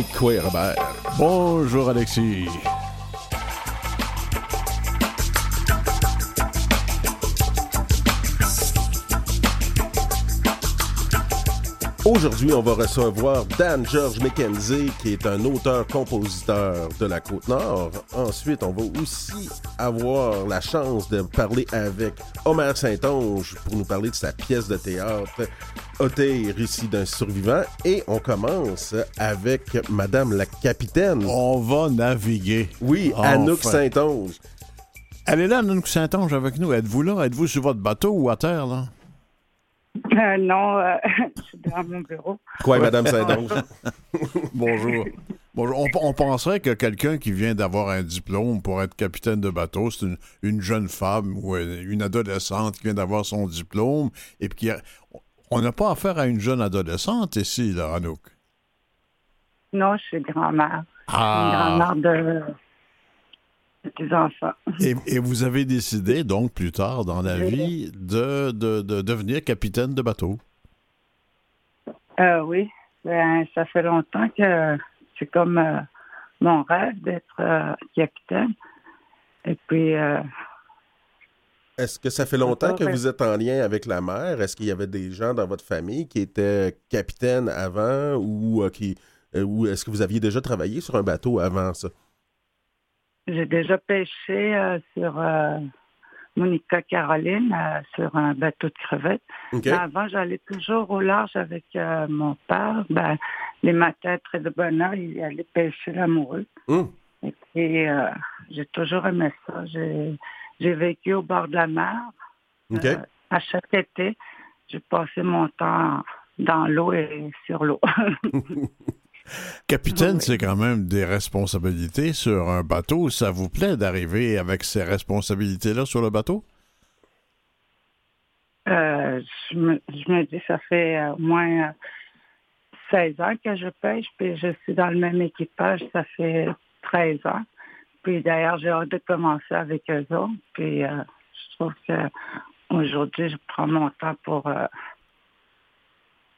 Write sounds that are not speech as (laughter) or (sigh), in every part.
Quoi, Robert? Bonjour, Alexis. Aujourd'hui, on va recevoir Dan George McKenzie, qui est un auteur-compositeur de la Côte-Nord. Ensuite, on va aussi avoir la chance de parler avec Omer Saint-Onge pour nous parler de sa pièce de théâtre, Oté, récit d'un survivant. Et on commence avec Madame la capitaine. On va naviguer. Oui, Anouk Saint-Onge. Elle est là, Anouk Saint-Onge, avec nous. Êtes-vous là? Êtes-vous sur votre bateau ou à terre, là? Euh, non, euh, (laughs) je suis dans mon bureau. Quoi, Madame Saint-Onge? (laughs) Bonjour. Bonjour. On, on penserait que quelqu'un qui vient d'avoir un diplôme pour être capitaine de bateau, c'est une, une jeune femme ou une adolescente qui vient d'avoir son diplôme et puis qui a- on n'a pas affaire à une jeune adolescente ici, là, Anouk. Non, je suis grand-mère. Ah. Une grand-mère de, de des enfants. Et, et vous avez décidé, donc, plus tard dans la Oui. vie, de, de, de devenir capitaine de bateau. Euh, oui, ben, ça fait longtemps que c'est comme euh, mon rêve d'être euh, capitaine. Et puis, euh, Est-ce que ça fait longtemps que vous êtes en lien avec la mer? Est-ce qu'il y avait des gens dans votre famille qui étaient capitaines avant ou euh, qui euh, ou est-ce que vous aviez déjà travaillé sur un bateau avant ça? J'ai déjà pêché euh, sur euh, Monica Caroline, euh, sur un bateau de crevettes. Avant, j'allais toujours au large avec mon père. Ben, les matins, très de bonne heure, il allait pêcher l'amoureux. Hum. Et puis, j'ai toujours aimé ça. J'ai, j'ai vécu au bord de la mer. À chaque été, j'ai passé mon temps dans l'eau et sur l'eau. (laughs) Capitaine, Oui. c'est quand même des responsabilités sur un bateau. Ça vous plaît d'arriver avec ces responsabilités-là sur le bateau? Euh, je, me, je me dis, ça fait euh, au moins euh, 16 ans que je pêche, puis je suis dans le même équipage, ça fait 13 ans. Puis d'ailleurs, j'ai hâte de commencer avec eux autres. Puis euh, je trouve que aujourd'hui, je prends mon temps pour, euh,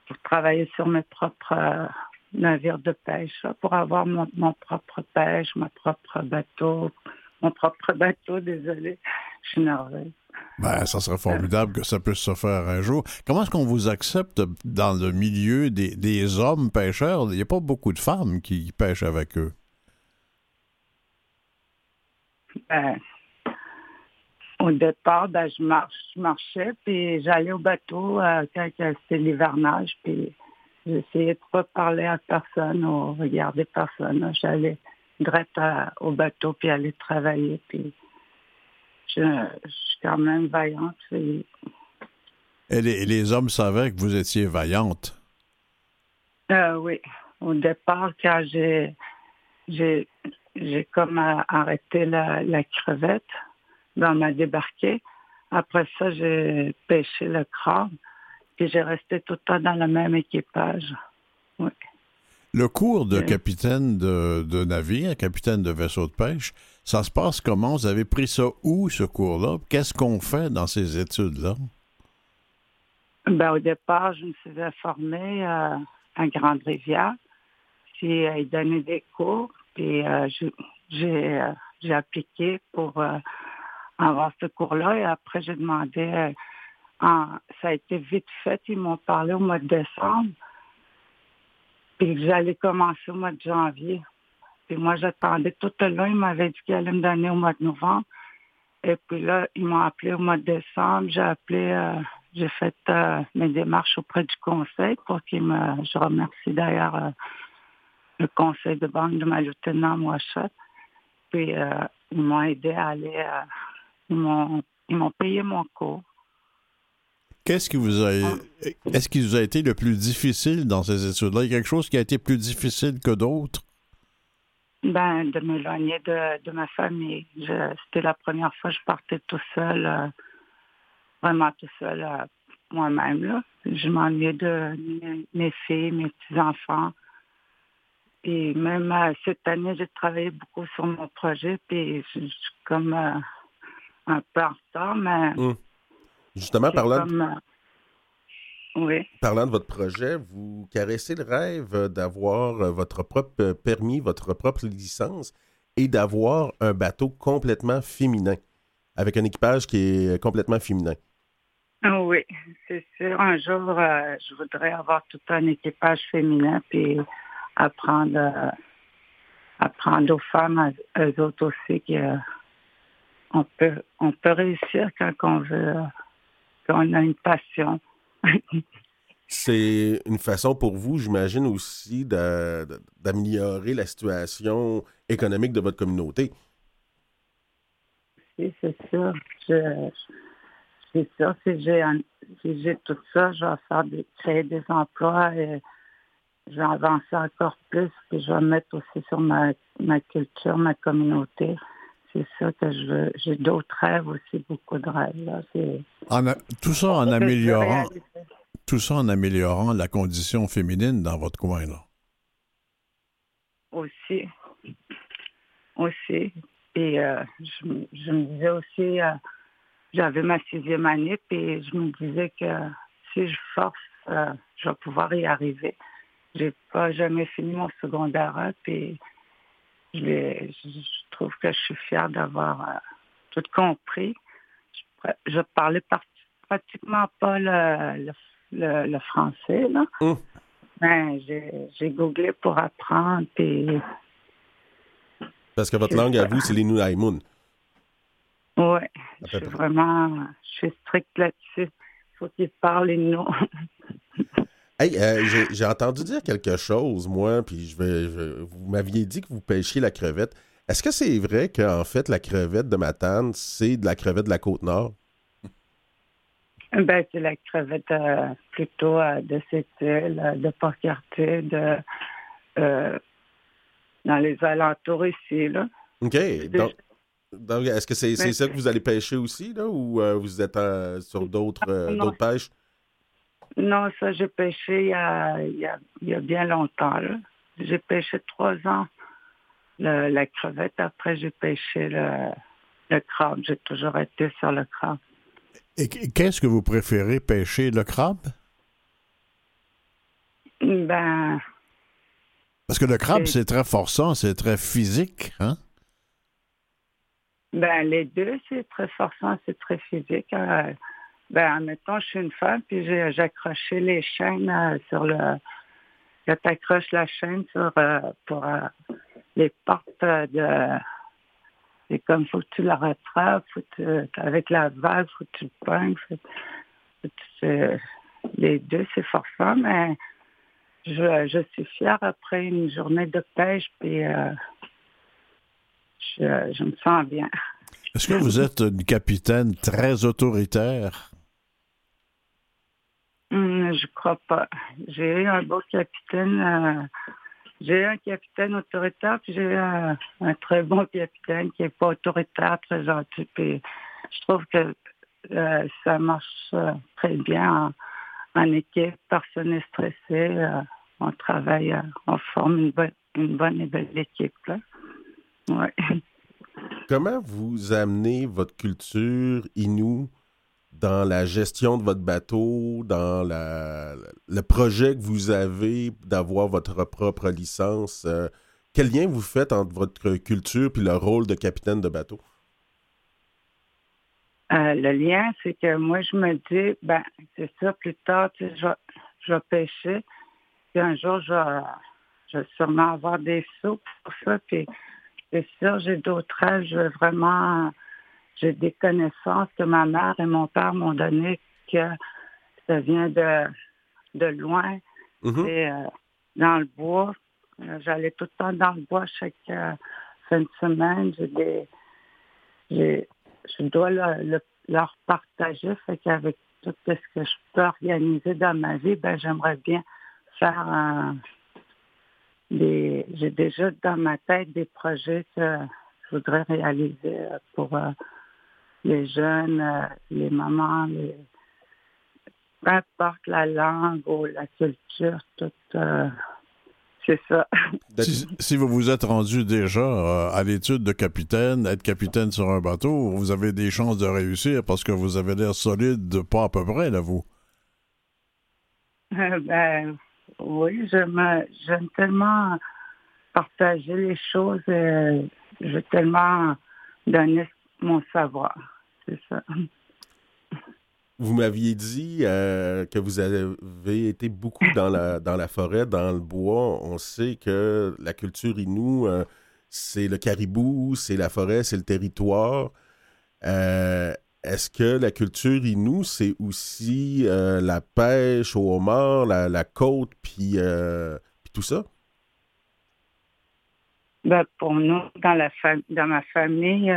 pour travailler sur mes propres navires de pêche, pour avoir mon, mon propre pêche, mon propre bateau, mon propre bateau, désolé, je suis nerveuse. Ben, ça serait formidable que ça puisse se faire un jour. Comment est-ce qu'on vous accepte dans le milieu des, des hommes pêcheurs? Il n'y a pas beaucoup de femmes qui pêchent avec eux. Ben, au départ, ben, je, marche, je marchais, puis j'allais au bateau euh, quand c'était l'hivernage, puis j'essayais de pas parler à personne ou regarder personne. J'allais direct à- au bateau, puis aller travailler, puis je, je suis quand même vaillante. Et les, et les hommes savaient que vous étiez vaillante. euh, oui, au départ, quand j'ai j'ai j'ai comme arrêté la, la crevette, on m'a débarqué. Après ça, j'ai pêché le crabe, puis j'ai resté tout le temps dans le même équipage. Oui. Le cours de Oui. capitaine de, de navire, capitaine de vaisseau de pêche, ça se passe comment? Vous avez pris ça où, ce cours-là? Qu'est-ce qu'on fait dans ces études-là? Ben, au départ, je me suis former euh, à Grande-Rivière, puis euh, ils donnaient des cours, puis euh, j'ai- euh, appliqué pour euh, avoir ce cours-là, et après j'ai demandé, euh, ça a été vite fait, ils m'ont parlé au mois de décembre, puis j'allais commencer au mois de janvier. Puis moi, j'attendais tout le long, ils m'avaient dit qu'ils allaient me donner au mois de novembre. Et puis là, ils m'ont appelé au mois de décembre. J'ai appelé, euh, j'ai fait euh, mes démarches auprès du conseil pour qu'ils me. Je remercie d'ailleurs euh, le conseil de banque de ma lieutenant Moichet. Puis ils m'ont aidé à aller. ils m'ont payé mon cours. Qu'est-ce qui vous a est-ce qui vous a été le plus difficile dans ces études-là? Il y a quelque chose qui a été plus difficile que d'autres? Ben, de m'éloigner de, de ma famille. Je- C'était la première fois que je partais tout seul, euh, vraiment tout seul euh, moi-même. là. Je m'ennuyais de mes, mes filles, mes petits-enfants. Et même euh, cette année, j'ai travaillé beaucoup sur mon projet, puis je je suis comme euh, un peu en retard, mais Hum. Justement, c'est parlant, comme... euh, Oui. Parlant de votre projet, vous caressez le rêve d'avoir euh, votre propre permis, votre propre licence et d'avoir un bateau complètement féminin, avec un équipage qui est complètement féminin. Ah oui, c'est sûr. Un jour, euh, je voudrais avoir tout un équipage féminin puis apprendre, euh, apprendre aux femmes, eux autres aussi, qu'on peut, on peut réussir quand on veut, quand on a une passion. C'est une façon pour vous, j'imagine aussi, d'améliorer la situation économique de votre communauté. Oui, c'est sûr. c'est sûr, si j'ai tout ça, je vais faire des, créer des emplois et je vais avancer encore plus, puis je vais mettre aussi sur ma, ma culture, ma communauté. C'est ça que je veux. J'ai d'autres rêves aussi, beaucoup de rêves. tout ça en améliorant tout ça en améliorant la condition féminine dans votre coin, là. Aussi. Aussi. Et euh, je, me disais aussi, euh, j'avais ma sixième année, puis je me disais que si je force, euh, je vais pouvoir y arriver. J'ai pas jamais fini mon secondaire, puis je, trouve que je suis fière d'avoir tout compris. Je, parlais pratiquement pas le, le le, français. Là. Hum. Ben, j'ai googlé pour apprendre. Parce que votre langue à vous, c'est l'Inuaimun. Oui, je suis vraiment je suis stricte là-dessus. Il faut qu'ils parlent Innu. (laughs) hey, euh, j'ai entendu dire quelque chose, moi, puis je vais, vous m'aviez dit que vous pêchiez la crevette. Est-ce que c'est vrai qu'en fait, la crevette de Matane, c'est de la crevette de la Côte-Nord? Ben, c'est la crevette euh, plutôt euh, de cette île, de Port-Cartier, de, dans les alentours ici. Là. OK. Donc, est-ce que c'est ça que vous allez pêcher aussi, là, ou vous êtes sur d'autres pêches? Non, ça, j'ai pêché il y, a, il, y a, bien longtemps. J'ai pêché trois ans la crevette. Après, j'ai pêché le, le crabe. J'ai toujours été sur le crabe. Et qu'est-ce que vous préférez pêcher, le crabe? Ben. Parce que le crabe, c'est très forçant, c'est très physique, hein? Ben, les deux, c'est très forçant, c'est très physique. Euh, ben, admettons, je suis une femme, puis j'ai accroché les chaînes euh, sur le. Je t'accroche la chaîne sur, euh, pour les portes de c'est comme, faut que tu la rattrapes, faut que avec la vague, faut que tu le pognes. les deux, c'est forçant, mais je, je, suis fière après une journée de pêche, puis euh, je, me sens bien. Est-ce que vous êtes une capitaine très autoritaire? Je crois pas. J'ai eu un beau capitaine. Euh, j'ai un capitaine autoritaire, puis j'ai un, très bon capitaine qui n'est pas autoritaire, très gentil. Puis je trouve que euh, ça marche euh, très bien en, équipe. Personne n'est stressé. On travaille, on forme une bonne, une bonne et belle équipe. Ouais. Comment vous amenez votre culture inou dans la gestion de votre bateau, dans la, le projet que vous avez d'avoir votre propre licence, euh, quel lien vous faites entre votre culture et le rôle de capitaine de bateau? Euh, le lien, c'est que moi, je me dis, ben, c'est ça, plus tard, je, je vais pêcher, puis un jour, je vais, sûrement avoir des sous pour ça, puis c'est sûr, j'ai d'autres rêves, je veux vraiment j'ai des connaissances que ma mère et mon père m'ont donné que ça vient de, de loin. Mm-hmm. Et, euh, dans le bois. Euh, j'allais tout le temps dans le bois chaque euh, fin de semaine. J'ai des, je dois leur partager. Fait qu'avec tout ce que je peux organiser dans ma vie, ben, j'aimerais bien faire des. J'ai déjà dans ma tête des projets que je voudrais réaliser pour les jeunes, euh, les mamans, les... peu importe la langue ou la culture, tout, euh, c'est ça. (laughs) Si, vous vous êtes rendu déjà euh, à l'étude de capitaine, être capitaine sur un bateau, vous avez des chances de réussir parce que vous avez l'air solide, pas à peu près, là, vous. (laughs) ben, oui, j'aime tellement partager les choses. Et je veux tellement donner mon savoir. C'est ça. Vous m'aviez dit euh, que vous avez été beaucoup dans la, dans la forêt, dans le bois. On sait que la culture Inou, euh, c'est le caribou, c'est la forêt, c'est le territoire. Euh, est-ce que la culture Inou, c'est aussi la pêche au homard, la, côte, puis tout ça? Ben, pour nous, dans, la dans ma famille,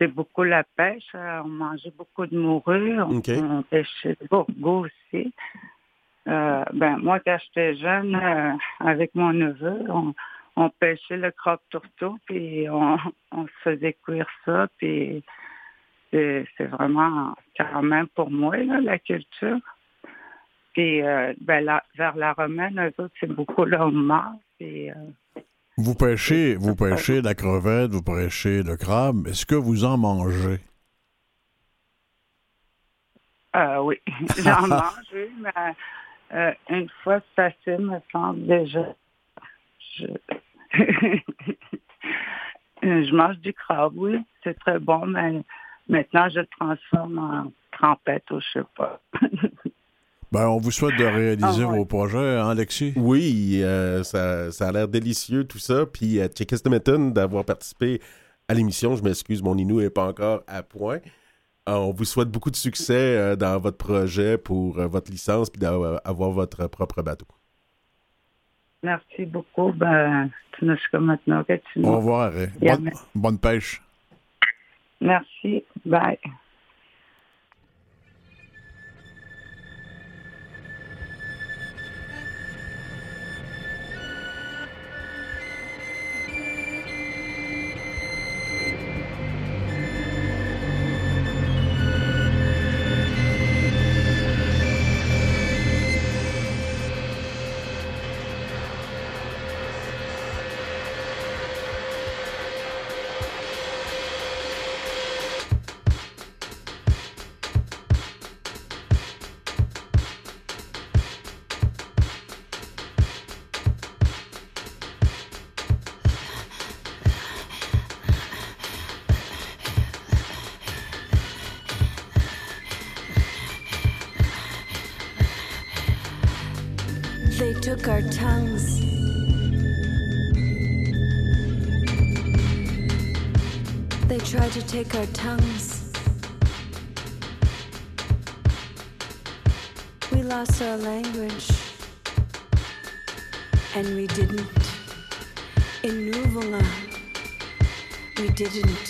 c'est beaucoup la pêche. Euh, on mangeait beaucoup de morue. On, pêchait beaucoup aussi. Euh, ben, moi, quand j'étais jeune, euh, avec mon neveu, on, pêchait le crabe tourteau, puis (laughs) on, se faisait cuire ça, puis c'est vraiment quand même pour moi, la culture. Puis ben, vers la romaine, c'est beaucoup le homard, puis vous pêchez, vous pêchez la crevette, vous pêchez le crabe. Est-ce que vous en mangez? Euh, oui, (laughs) j'en mange, mais euh, une fois assez, me semble déjà. Je... (laughs) je mange du crabe, oui, c'est très bon, mais maintenant je le transforme en trempette ou je sais pas. (laughs) Ben, on vous souhaite de réaliser ah, vos projets, hein, Alexis? Oui, euh, ça, ça, a l'air délicieux, tout ça. Puis, euh, d'avoir participé à l'émission. Je m'excuse, mon Inou n'est pas encore à point. Euh, on vous souhaite beaucoup de succès euh, dans votre projet pour votre licence puis d'avoir votre propre bateau. Merci beaucoup. Ben, tu maintenant. Au revoir. Bonne, bonne pêche. Merci. Bye. Took our tongues. They tried to take our tongues. We lost our language. And we didn't. In Nuvunga, we didn't.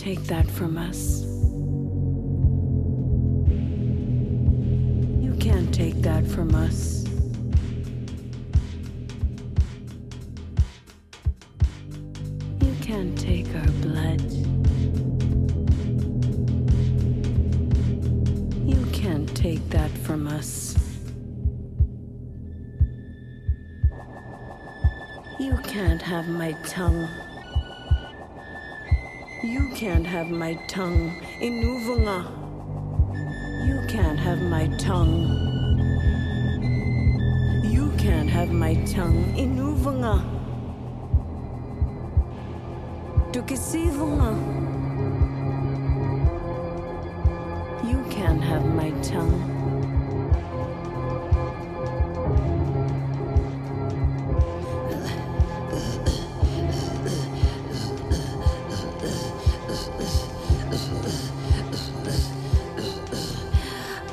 Take that from us. Kissy You can't have my tongue.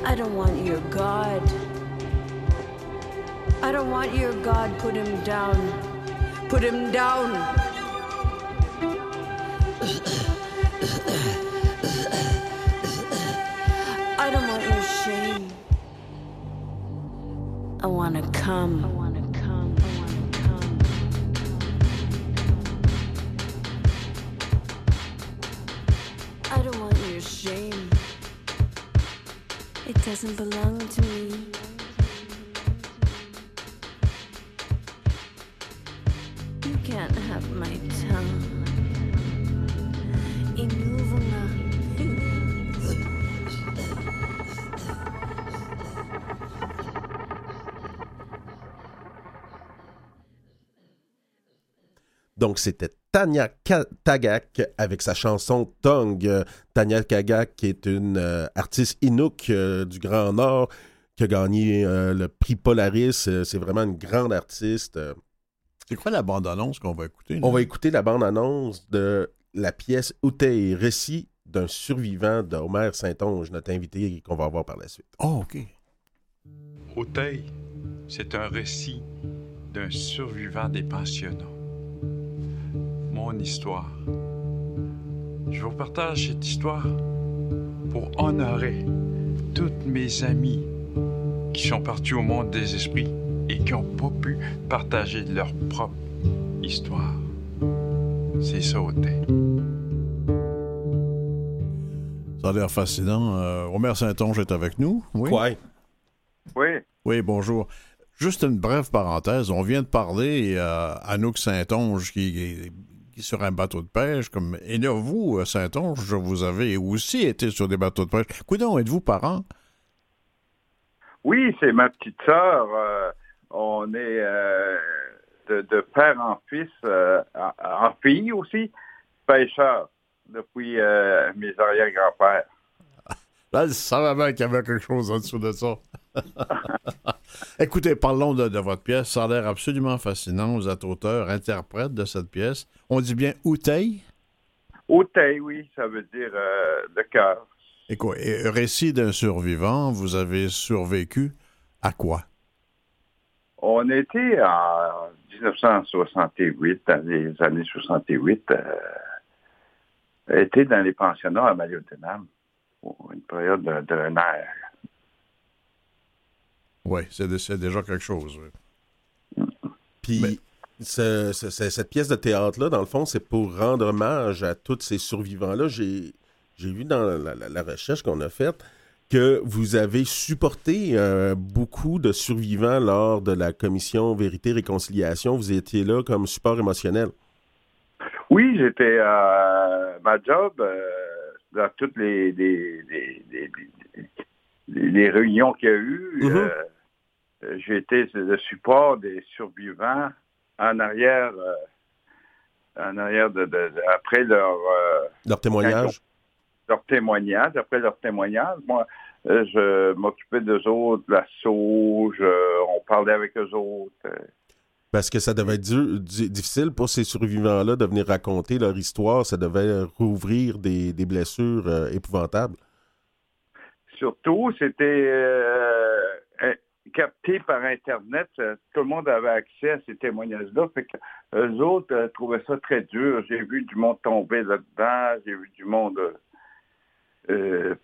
I don't want your god. I don't want your god. Put him down. Put him down. Donc, c'était Tanya Tagak avec sa chanson Tongue. Tanya Tagak, qui est une euh, artiste Inuk euh, du Grand Nord, qui a gagné euh, le prix Polaris. c'est vraiment une grande artiste. C'est quoi la bande-annonce qu'on va écouter? On va écouter la bande-annonce de la pièce Outey, récit d'un survivant d'Homer Saint-Onge, notre invité qu'on va voir par la suite. Oh, OK. Outey, c'est un récit d'un survivant des pensionnats. Mon histoire. Je vous partage cette histoire pour honorer toutes mes amies qui sont partis au monde des esprits et qui n'ont pas pu partager leur propre histoire. C'est ça, Outey. Ça a l'air fascinant. Euh, Omer Saint-Onge est avec nous. Oui? Oui. Oui, bonjour. Juste une brève parenthèse. On vient de parler euh, à Anouk Saint-Onge qui, est sur un bateau de pêche. Comme... Et là, vous, Saint-Onge, vous avez aussi été sur des bateaux de pêche. Coudon, êtes-vous parent? Oui, c'est ma petite sœur. Euh, on est de, père en fils, en fille aussi, pêcheur depuis euh, mes arrière-grands-pères. Là, je savais bien qu'il y avait quelque chose en dessous de ça. (laughs) Écoutez, parlons de, votre pièce. Ça a l'air absolument fascinant. Vous êtes auteur, interprète de cette pièce. On dit bien Outey? Outey, oui, ça veut dire euh, le cœur. Et quoi? récit d'un survivant, vous avez survécu à quoi? On était en 1968, dans les années 68, été dans les pensionnats à Maliotenam pour une période d'un air. Oui, c'est déjà quelque chose. Puis, cette pièce de théâtre-là, dans le fond, c'est pour rendre hommage à tous ces survivants-là. J'ai vu dans la, recherche qu'on a faite que vous avez supporté euh, beaucoup de survivants lors de la commission Vérité-Réconciliation. Vous étiez là comme support émotionnel. Oui, j'étais à ma job euh, dans toutes les, les, réunions qu'il y a eu. Mm-hmm. Euh, j'ai été le support des survivants en arrière, euh, en arrière de, après leur leur témoignage. Leur témoignage, après leur témoignage, moi, je m'occupais d'eux autres, de la sauge, on parlait avec eux autres. Parce que ça devait être difficile pour ces survivants-là de venir raconter leur histoire. Ça devait rouvrir des, blessures euh, épouvantables. Surtout, c'était euh, capté par Internet. Euh, tout le monde avait accès à ces témoignages-là. Fait eux autres trouvaient ça très dur. J'ai vu du monde tomber là-dedans. J'ai vu du monde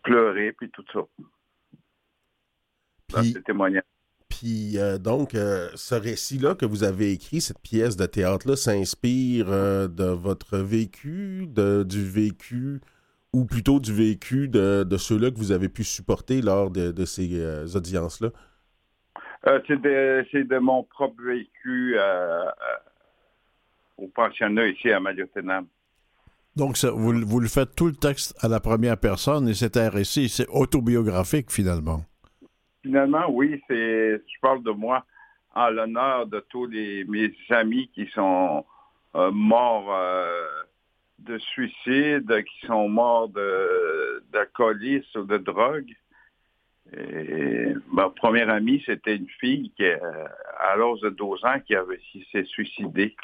pleurer, puis tout ça. Dans ces témoignages. Puis euh, donc, euh, ce récit-là que vous avez écrit, cette pièce de théâtre-là, s'inspire euh, de votre vécu, de, du vécu, ou plutôt du vécu de, ceux-là que vous avez pu supporter lors de, ces audiences-là? C'est de, mon propre vécu au pensionnat ici à Maliotenam. Donc, vous, vous le faites tout le texte à la première personne et c'est un récit, c'est autobiographique finalement. Finalement, oui, c'est. Je parle de moi en l'honneur de tous les, mes amis qui sont euh, morts euh, de suicide, qui sont morts de d'alcoolisme ou de drogue. Et ma première amie, c'était une fille qui, euh, à l'âge de 12 ans qui avait s'est suicidée.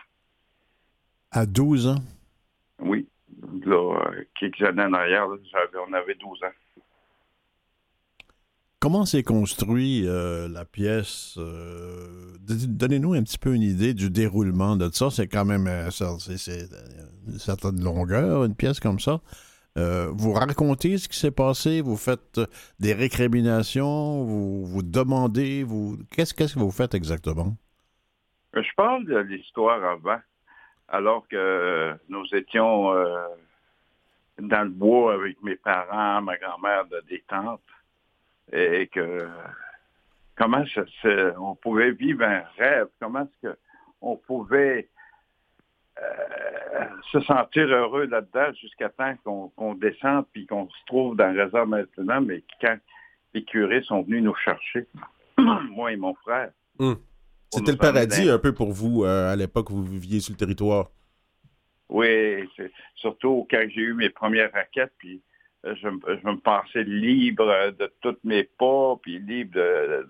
À 12 ans? Oui. Là, quelques années en arrière, on avait 12 ans. Comment s'est construit euh, la pièce? Euh, donnez-nous un petit peu une idée du déroulement de ça. C'est quand même euh, c'est, une certaine longueur, une pièce comme ça. Vous racontez ce qui s'est passé, vous faites des récriminations, vous, vous demandez, vous qu'est-ce, que vous faites exactement? Je parle de l'histoire avant, alors que nous étions dans le bois avec mes parents, ma grand-mère, de des tantes et que comment on pouvait vivre un rêve, comment est-ce qu'on pouvait euh, se sentir heureux là-dedans jusqu'à temps qu'on descende puis qu'on se trouve dans le réserve maintenant, mais quand les curés sont venus nous chercher, (clears throat) moi et mon frère. Hum. C'était le paradis un peu pour vous euh, à l'époque où vous viviez sur le territoire. Oui, surtout quand j'ai eu mes premières raquettes, puis je, je, me pensais libre de tous mes pas, puis libre de...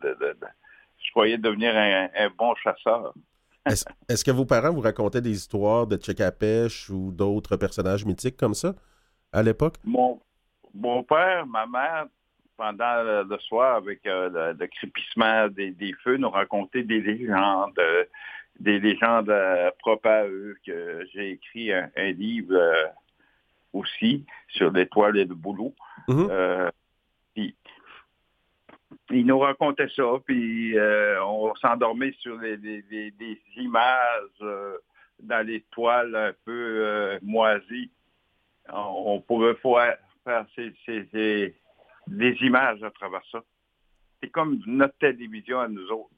je croyais devenir un, bon chasseur. Est-ce que vos parents vous racontaient des histoires de à pêche ou d'autres personnages mythiques comme ça à l'époque? Mon, mon père, ma mère, pendant le, soir, avec euh, le, crépissement des, feux, nous racontaient des légendes, euh, des légendes euh, propres à eux, que j'ai écrit un, livre aussi sur l'étoile et le boulot. Mm-hmm. Ils nous racontaient ça, puis on s'endormait sur des images dans l'étoile un peu moisies. On, pouvait faire c'est des images à travers ça. C'est comme notre télévision à nous autres.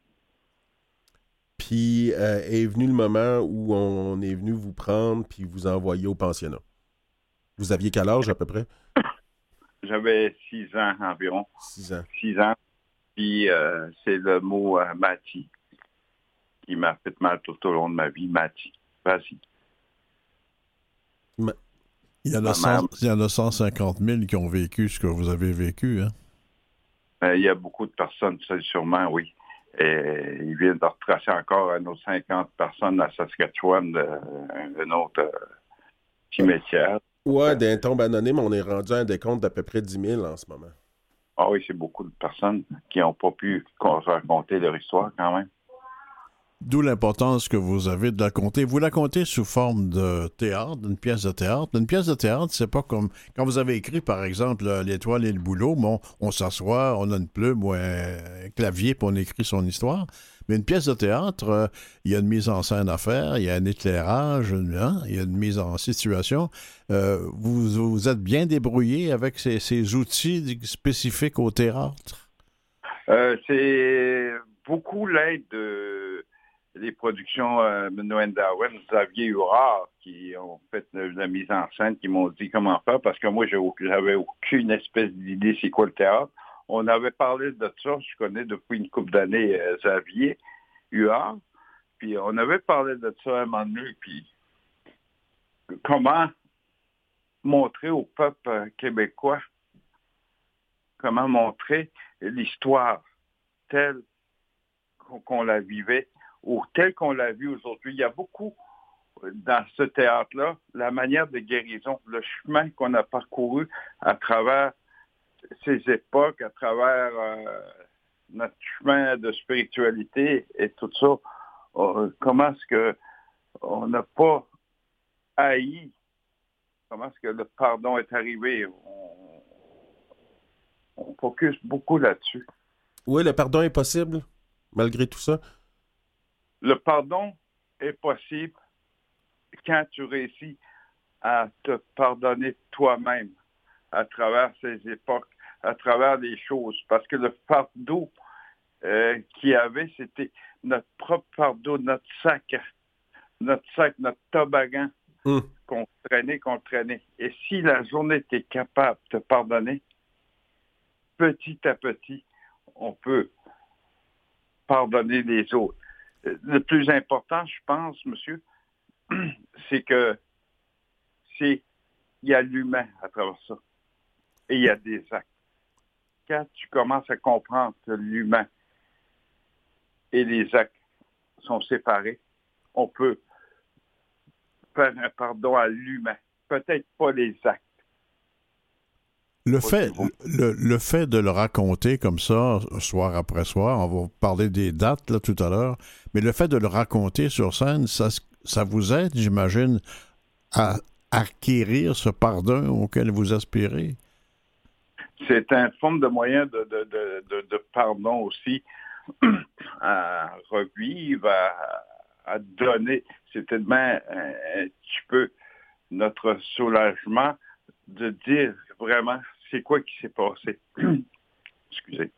Puis euh, est venu le moment où on est venu vous prendre puis vous envoyer au pensionnat. Vous aviez quel âge à peu près? J'avais six ans environ. Six ans. Six ans. Puis euh, c'est le mot euh, Mati qui m'a fait mal tout au long de ma vie. Mati. Vas-y. Il y, en a il y en a 150 000 qui ont vécu ce que vous avez vécu, hein? Ben, il y a beaucoup de personnes, sûrement, oui. Et ils viennent de retracer encore un autre 50 personnes à Saskatchewan, un autre euh, cimetière. Oui, d'un tombe anonyme, on est rendu à un décompte d'à peu près 10 000 en ce moment. Ah oui, c'est beaucoup de personnes qui n'ont pas pu raconter leur histoire quand même. D'où l'importance que vous avez de la compter. Vous la comptez sous forme de théâtre, d'une pièce de théâtre. Une pièce de théâtre, c'est pas comme quand vous avez écrit, par exemple, L'étoile et le boulot. Bon, on s'assoit, on a une plume ou un clavier, pour on écrit son histoire. Mais une pièce de théâtre, euh, il y a une mise en scène à faire, il y a un éclairage, hein, il y a une mise en situation. Euh, vous vous êtes bien débrouillé avec ces, outils spécifiques au théâtre? Euh, c'est beaucoup l'aide de les productions euh, Noël Darwin, Xavier Hurard, qui ont fait la mise en scène, qui m'ont dit comment faire, parce que moi, j'avais aucune espèce d'idée c'est quoi le théâtre. On avait parlé de ça, je connais depuis une couple d'années euh, Xavier Huard, puis on avait parlé de ça à un moment donné, puis comment montrer au peuple euh, québécois, comment montrer l'histoire telle qu'on la vivait ou tel qu'on l'a vu aujourd'hui. Il y a beaucoup euh, dans ce théâtre-là, la manière de guérison, le chemin qu'on a parcouru à travers ces époques, à travers euh, notre chemin de spiritualité et tout ça. Euh, comment est-ce que on n'a pas haï, comment est-ce que le pardon est arrivé? On, on focus beaucoup là-dessus. Oui, le pardon est possible, malgré tout ça. Le pardon est possible quand tu réussis à te pardonner toi-même à travers ces époques, à travers les choses. Parce que le fardeau euh, qu'il y avait, c'était notre propre fardeau, notre sac, notre sac, notre toboggan hmm. qu'on traînait, qu'on traînait. Et si la journée était capable de pardonner, petit à petit, on peut pardonner les autres le plus important, je pense, monsieur, (clears throat) c'est que c'est il y a l'humain à travers ça. Et il y a des actes. Quand tu commences à comprendre que l'humain et les actes sont séparés, on peut faire un pardon à l'humain. Peut-être pas les actes. Le fait, le, fait de le raconter comme ça, soir après soir, on va parler des dates là, tout à l'heure, mais le fait de le raconter sur scène, ça, ça vous aide, j'imagine, à acquérir ce pardon auquel vous aspirez? C'est une forme de moyen de, de, pardon aussi, (clears throat) à revivre, à, donner. C'est tellement un petit peu notre soulagement de dire vraiment c'est quoi qui s'est passé. (clears throat) Excusez.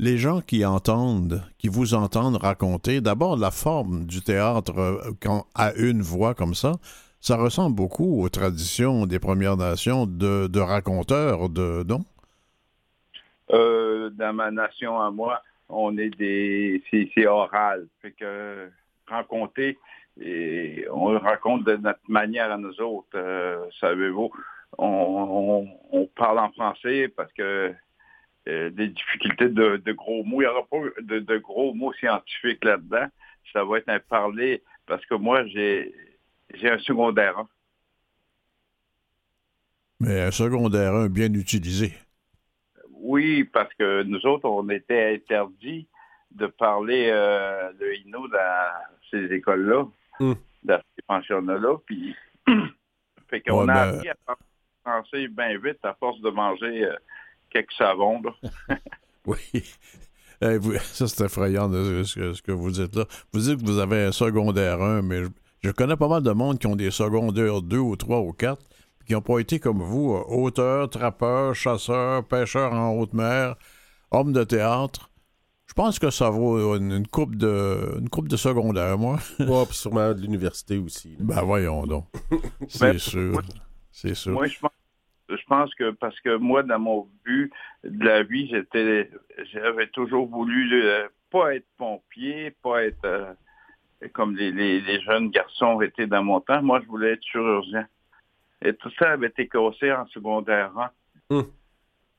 Les gens qui entendent, qui vous entendent raconter, d'abord la forme du théâtre euh, quand, à une voix comme ça, ça ressemble beaucoup aux traditions des Premières Nations de, de raconteurs, de non? Euh, dans ma nation à moi, on est des. C'est oral. Fait que raconter, et on raconte de notre manière à nous autres. Euh, savez-vous, on, parle en français parce que euh, des difficultés de, gros mots, il n'y aura pas de, gros mots scientifiques là-dedans. Ça va être un parler parce que moi, j'ai un secondaire 1. Mais un secondaire 1 bien utilisé. Oui, parce que nous autres, on était interdits de parler euh, le Innu dans ces écoles-là. Hmm. dans ces pensionnats-là. Puis, (clears throat) fait qu'on a appris à penser bien vite à force de manger euh, quelques savons. (laughs) oui. Eh, ça, c'est effrayant ce, que, vous dites là. Vous dites que vous avez un secondaire 1, mais je, connais pas mal de monde qui ont des secondaires 2 ou 3 ou 4 qui n'ont pas été comme vous, euh, auteurs, trappeurs, chasseurs, pêcheurs en haute mer, hommes de théâtre. Je pense que ça vaut une, coupe de une coupe de secondaire, moi. (laughs) Ouais, puis sûrement de l'université aussi. Ben voyons donc. (laughs) C'est sûr. C'est sûr. Moi, je pense, que parce que moi, dans mon but de la vie, j'étais j'avais toujours voulu euh, pas être pompier, pas être euh, comme les, jeunes garçons étaient dans mon temps. Moi, je voulais être chirurgien. Et tout ça avait été cassé en secondaire 1.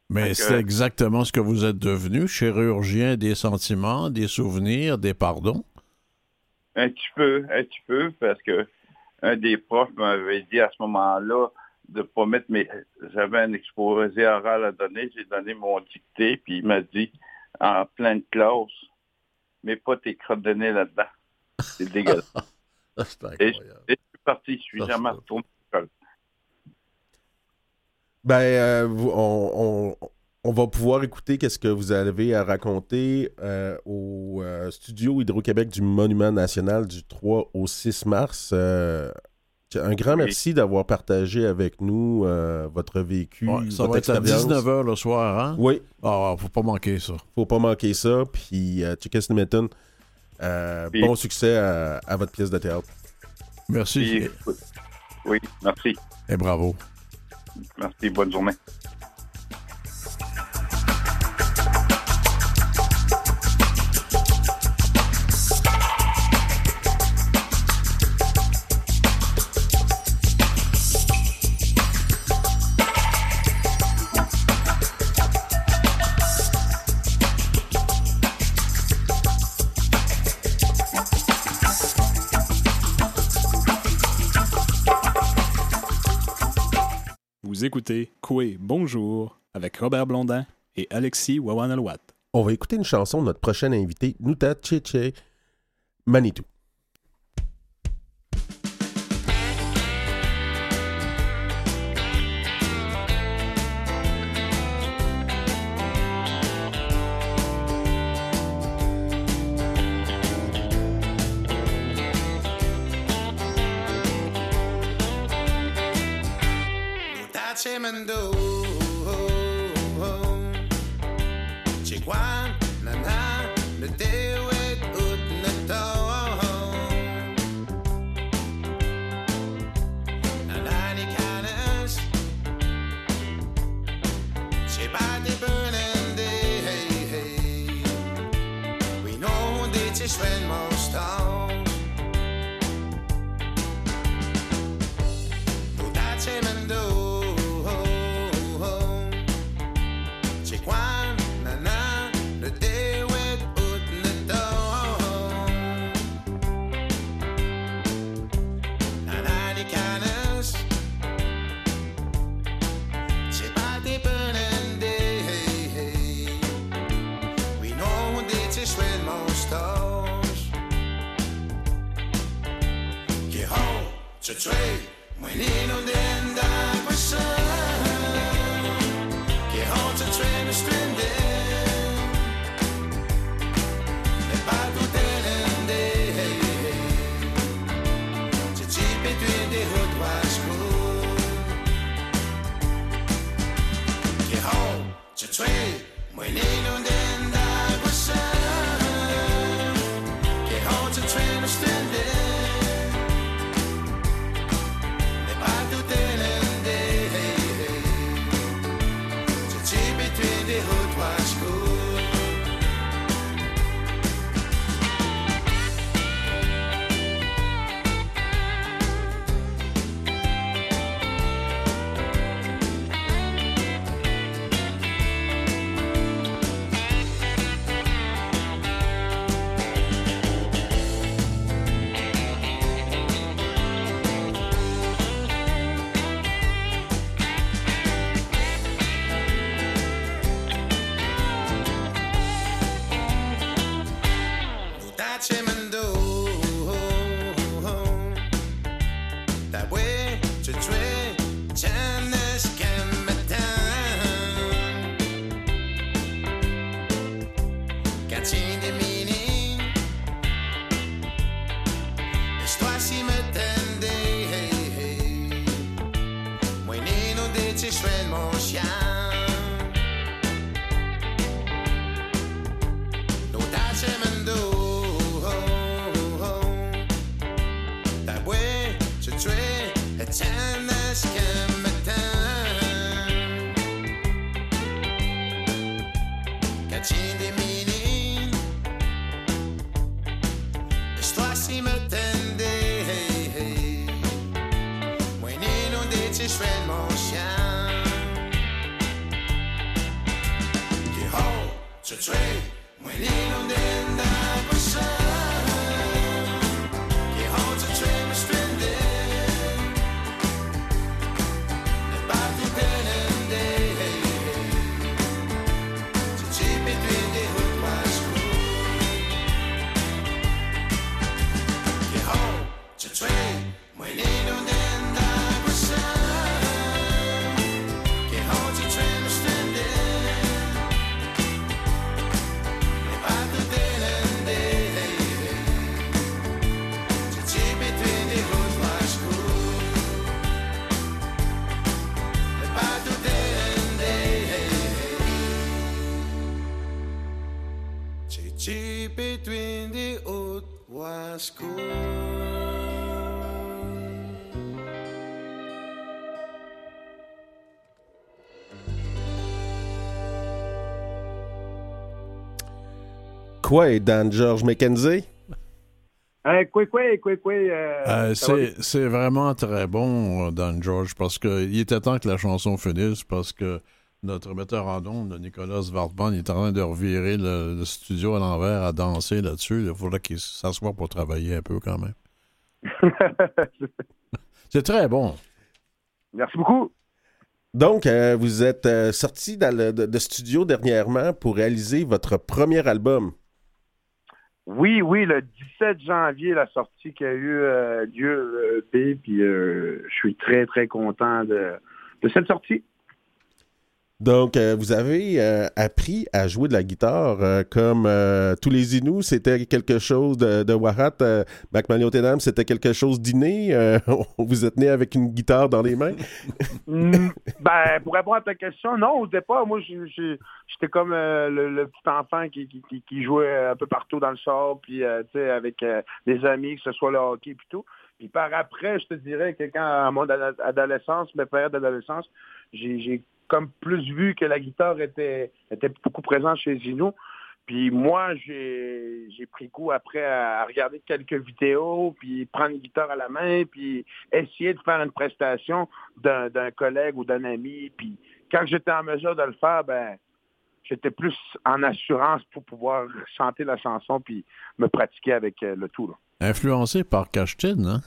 Mais c'est exactement ce que vous êtes devenu, chirurgien des sentiments, des souvenirs, des pardons? Un petit peu, un petit peu, parce que un des profs m'avait dit à ce moment-là de ne pas mettre mes... J'avais un exposé oral à donner, j'ai donné mon dicté, puis il m'a dit, en pleine classe, mais pas tes crottes de nez là-dedans. C'est dégueulasse. (laughs) et, je suis parti, je suis jamais retourné ben, euh, on, va pouvoir écouter qu'est-ce que vous avez à raconter euh, au euh, studio Hydro-Québec du Monument National du 3 au 6 mars. un grand merci d'avoir partagé avec nous votre vécu. ça va être à 19h le soir, hein? Oui. Ah, faut pas manquer ça. Faut pas manquer ça. Puis, Smitton, bon succès à, à, votre pièce de théâtre. Merci. Oui, merci. Et bravo. Merci, bonne journée. Écoutez Koué Bonjour avec Robert Blondin et Alexis Wawanalwat. On va écouter une chanson de notre prochain invité, Nuta Cheche Manitou. Trade. Quoi, Dan George McKenzie? Hey, quoi, quoi, quoi, quoi. euh, Euh, va c'est, c'est vraiment très bon, euh, Dan George, parce qu'il était temps que la chanson finisse, parce que notre metteur en ondes, Nicolas Wartman, il est en train de revirer le, le studio à l'envers, à danser là-dessus. Il faudrait qu'il s'assoie pour travailler un peu quand même. (laughs) C'est très bon. Merci beaucoup. Donc, euh, vous êtes euh, sorti dans le, de, de studio dernièrement pour réaliser votre premier album. Oui, oui, le 17 janvier, la sortie qui a eu euh, lieu euh, puis euh, je suis très, très content de, de cette sortie. Donc, euh, vous avez euh, appris à jouer de la guitare euh, comme tous les Inuits, c'était quelque chose de, de Warat. Euh, c'était quelque chose d'inné. (laughs) Vous êtes né avec une guitare dans les mains? Mm, ben, pour répondre à ta question, non, au départ, moi, j'étais comme le, petit enfant qui, jouait un peu partout dans le sais, avec des amis, que ce soit le hockey, puis tout. Puis par après, je te dirais que quand, à mon ado- adolescence, mes périodes d'adolescence, j'ai comme plus vu que la guitare était, était beaucoup présente chez Zino. Puis moi, j'ai pris goût après à, regarder quelques vidéos, puis prendre une guitare à la main, puis essayer de faire une prestation d'un d'un collègue ou d'un ami. Puis quand j'étais en mesure de le faire, ben j'étais plus en assurance pour pouvoir chanter la chanson puis me pratiquer avec euh, le tout. là. Influencé par Cashtin, hein?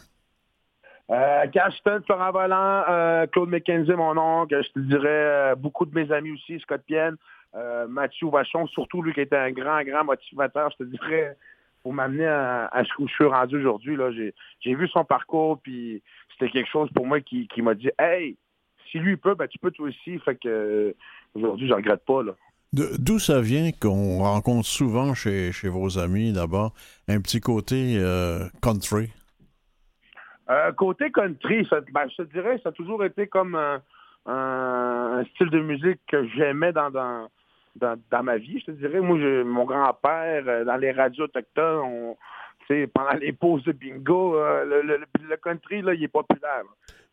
Euh, Cashton, Florent Volant, euh, Claude McKenzie, mon oncle, je te dirais euh, beaucoup de mes amis aussi, Scott Pienne, euh, Mathieu Vachon, surtout lui qui était un grand, grand motivateur, je te dirais, pour m'amener à, ce où je suis rendu aujourd'hui. J'ai vu son parcours, puis c'était quelque chose pour moi qui, m'a dit Hey, si lui peut, ben tu peux toi aussi. Fait que aujourd'hui, je regrette pas. Là. D'où ça vient qu'on rencontre souvent chez, chez vos amis là-bas un petit côté country? Euh, côté country, ça, ben, je te dirais, ça a toujours été comme un, un- style de musique que j'aimais dans, dans, dans, ma vie, je te dirais. Moi, je- mon grand-père, euh, dans les radios autochtones, on, pendant les pauses de bingo, euh, le, le- le country, là, il est populaire.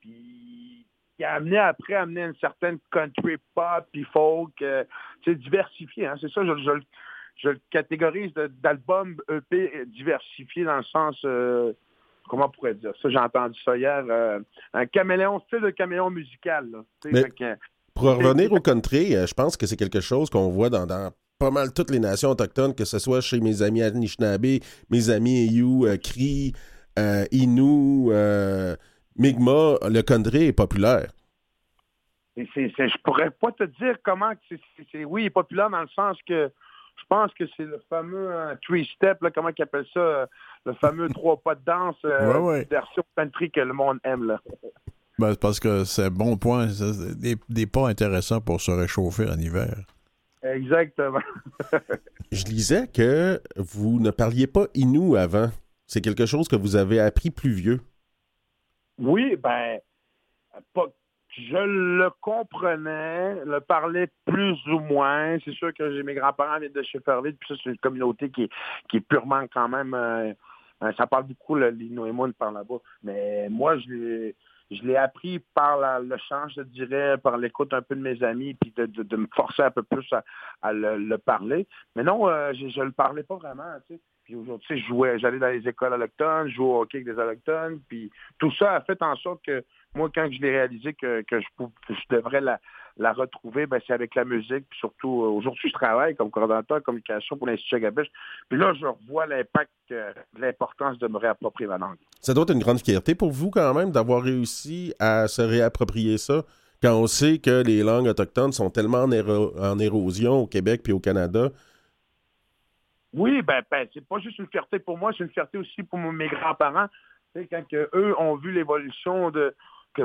Puis, il a amené après, amené une certaine country pop, puis folk, euh, sais, diversifié. Hein, c'est ça, je, je, le- je le catégorise d'album EP diversifié dans le sens... euh, comment on pourrait dire ça? J'ai entendu ça hier. euh, un caméléon, style de caméléon musical. Là, Mais- que- Pour revenir au country, euh, je pense que c'est quelque chose qu'on voit dans, dans pas mal toutes les nations autochtones, que ce soit chez mes amis Anishinaabe, mes amis Eyu, euh, Cree, euh, Innu, euh, Mi'kmaq, le country est populaire. je pourrais pas te dire comment c'est- oui, il est populaire dans le sens que je pense que c'est le fameux euh, three step, là, comment ils appellent ça, euh, le fameux (laughs) trois pas de danse euh, Ouais, ouais. version country que le monde aime. Là. Ben, c'est parce que c'est bon point. Des, des pas intéressants pour se réchauffer en hiver. Exactement. Je lisais que vous ne parliez pas Innu avant. C'est quelque chose que vous avez appris plus vieux. Oui, ben, pas, je le comprenais, le parlais plus ou moins. C'est sûr que j'ai mes grands-parents viennent de Shefferville, puis ça, c'est une communauté qui est, qui est purement quand même... euh, euh, ça parle beaucoup, le l'Inoémoun par là-bas. Mais moi, je l'ai... Je l'ai appris par la- le chant, je dirais, par l'écoute un peu de mes amis, puis de, de- de me forcer un peu plus à, à le, le parler. Mais non, euh, je, je le parlais pas vraiment, tu sais. Puis aujourd'hui, je jouais, j'allais dans les écoles autochtones, je jouais au hockey avec des autochtones, puis tout ça a fait en sorte que moi, quand je l'ai réalisé que, que je, je devrais la, la retrouver, ben, c'est avec la musique. Puis surtout, euh, aujourd'hui, je travaille comme coordonnateur de communication pour l'Institut Agabiche. Puis là, je revois l'impact, euh, l'importance de me réapproprier ma langue. Ça doit être une grande fierté pour vous quand même d'avoir réussi à se réapproprier ça quand on sait que les langues autochtones sont tellement en, éro- en érosion au Québec puis au Canada. Oui, ben, ben c'est pas juste une fierté pour moi, c'est une fierté aussi pour mes grands-parents. Quand que eux ont vu l'évolution de que,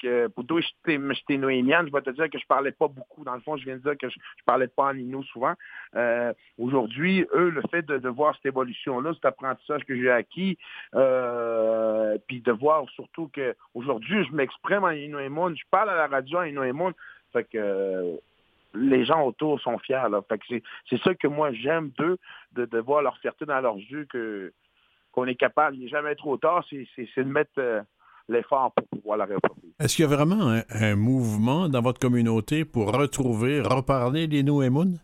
que pour toi, j'étais noémienne, je vais te dire que je parlais pas beaucoup. Dans le fond, je viens de dire que je, je parlais pas en Innu souvent. Euh, Aujourd'hui, eux, le fait de, voir cette évolution-là, cet apprentissage que j'ai acquis, euh, puis de voir surtout que aujourd'hui, je m'exprime en Inuit je parle à la radio en Inuit fait que les gens autour sont fiers. Fait que c'est, ça que moi j'aime d'eux, de, voir leur fierté dans leurs yeux, que, qu'on est capable. Il n'est jamais trop tard, c'est de mettre euh, l'effort pour pouvoir la réapproprier. Est-ce qu'il y a vraiment un, un mouvement dans votre communauté pour retrouver, reparler les Nouémoun?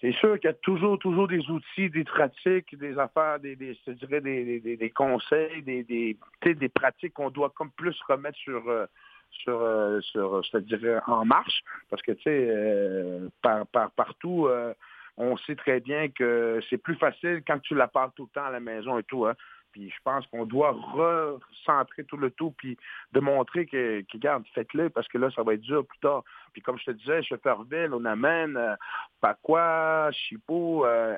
C'est sûr qu'il y a toujours, toujours des outils, des pratiques, des affaires, des, des je dirais des, des- des, des conseils, des, des, des pratiques qu'on doit comme plus remettre sur, euh, sur, euh, sur, je te dirais, en marche. Parce que, tu sais, euh, par, par, partout, euh, on sait très bien que c'est plus facile quand tu la parles tout le temps à la maison et tout. Hein. Je pense qu'on doit recentrer tout le tout, puis de montrer que, que regarde, faites-le, parce que là, ça va être dur plus tard. Puis comme je te disais, Shefferville, on amène euh, Pakwa, Chipo, euh,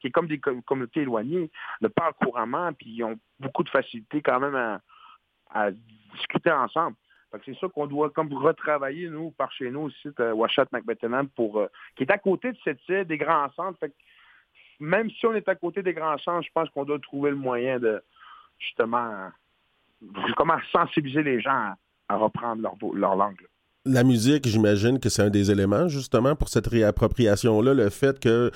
qui est comme des com- communautés éloignées, le parlent couramment, puis ils ont beaucoup de facilité quand même à, discuter ensemble. C'est ça qu'on doit comme retravailler, nous, par chez nous, aussi, à Washat McBettenham, pour euh, qui est à côté de cette des grands centres. Même si on est à côté des grands centres, je pense qu'on doit trouver le moyen de justement comment sensibiliser les gens à, reprendre leur, langue. là. La musique, j'imagine que c'est un des éléments justement pour cette réappropriation-là. Le fait que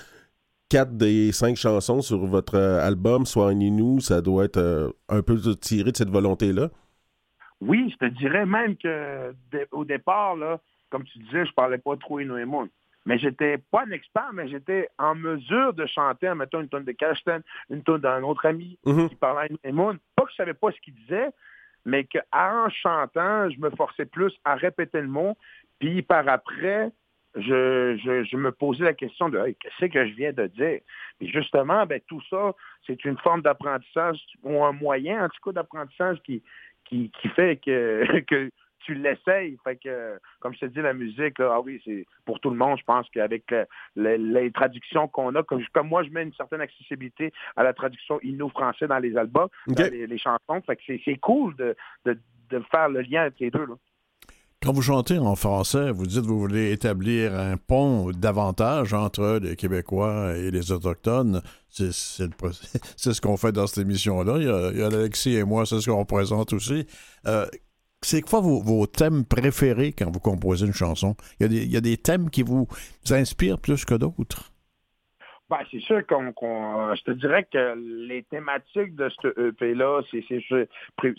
quatre des cinq chansons sur votre euh, album soient en Innu, ça doit être euh, un peu tiré de cette volonté-là? Oui, je te dirais même que au départ, là, comme tu disais, je parlais pas trop Inuit. Mais j'étais pas un expert, mais j'étais en mesure de chanter, mettons, une tonne de Cashton, une tonne d'un autre ami Mhm. qui parlait Inuit. Pas que je savais pas ce qu'il disait, mais qu'en chantant, je me forçais plus à répéter le mot. Puis par après, je, je, je me posais la question de Hey, qu'est-ce que je viens de dire? Et justement, ben, tout ça, c'est une forme d'apprentissage ou un moyen, en tout cas, d'apprentissage qui, qui, qui fait que, (laughs) que tu l'essayes. Fait que, comme je te dis, la musique, là, ah oui, c'est pour tout le monde. Je pense qu'avec les, les traductions qu'on a, comme, comme moi, je mets une certaine accessibilité à la traduction inno-français dans les albums, dans les, les chansons. Fait que c'est, cool de, de, de faire le lien entre les deux. Là. Quand vous chantez en français, vous dites que vous voulez établir un pont davantage entre les Québécois et les Autochtones. C'est c'est le pro- (laughs) c'est ce qu'on fait dans cette émission-là. Il y a, il y a Alexis et moi, c'est ce qu'on présente aussi. Euh, c'est quoi vos, thèmes préférés quand vous composez une chanson? Il y a des, il des thèmes qui vous inspirent plus que d'autres? Ben, c'est sûr qu'on, je te dirais que les thématiques de ce EP-là, c'est, c'est, c'est,